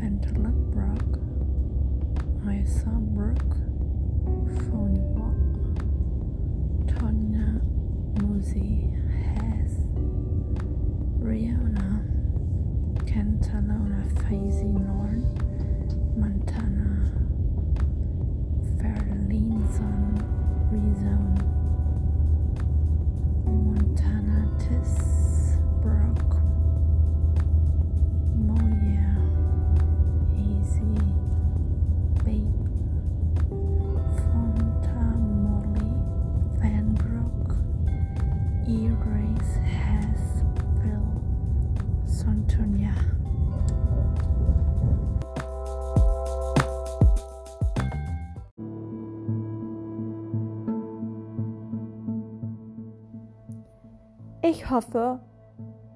Fenderlock Brock Aysa Brook Phone Tonya Muzi Hess Riona. Cantalona Faisy Norn Montana Sontonia. Ich hoffe,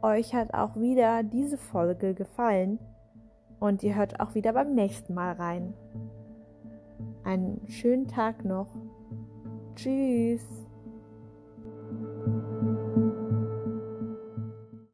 euch hat auch wieder diese Folge gefallen und ihr hört auch wieder beim nächsten Mal rein. Einen schönen Tag noch. Tschüss.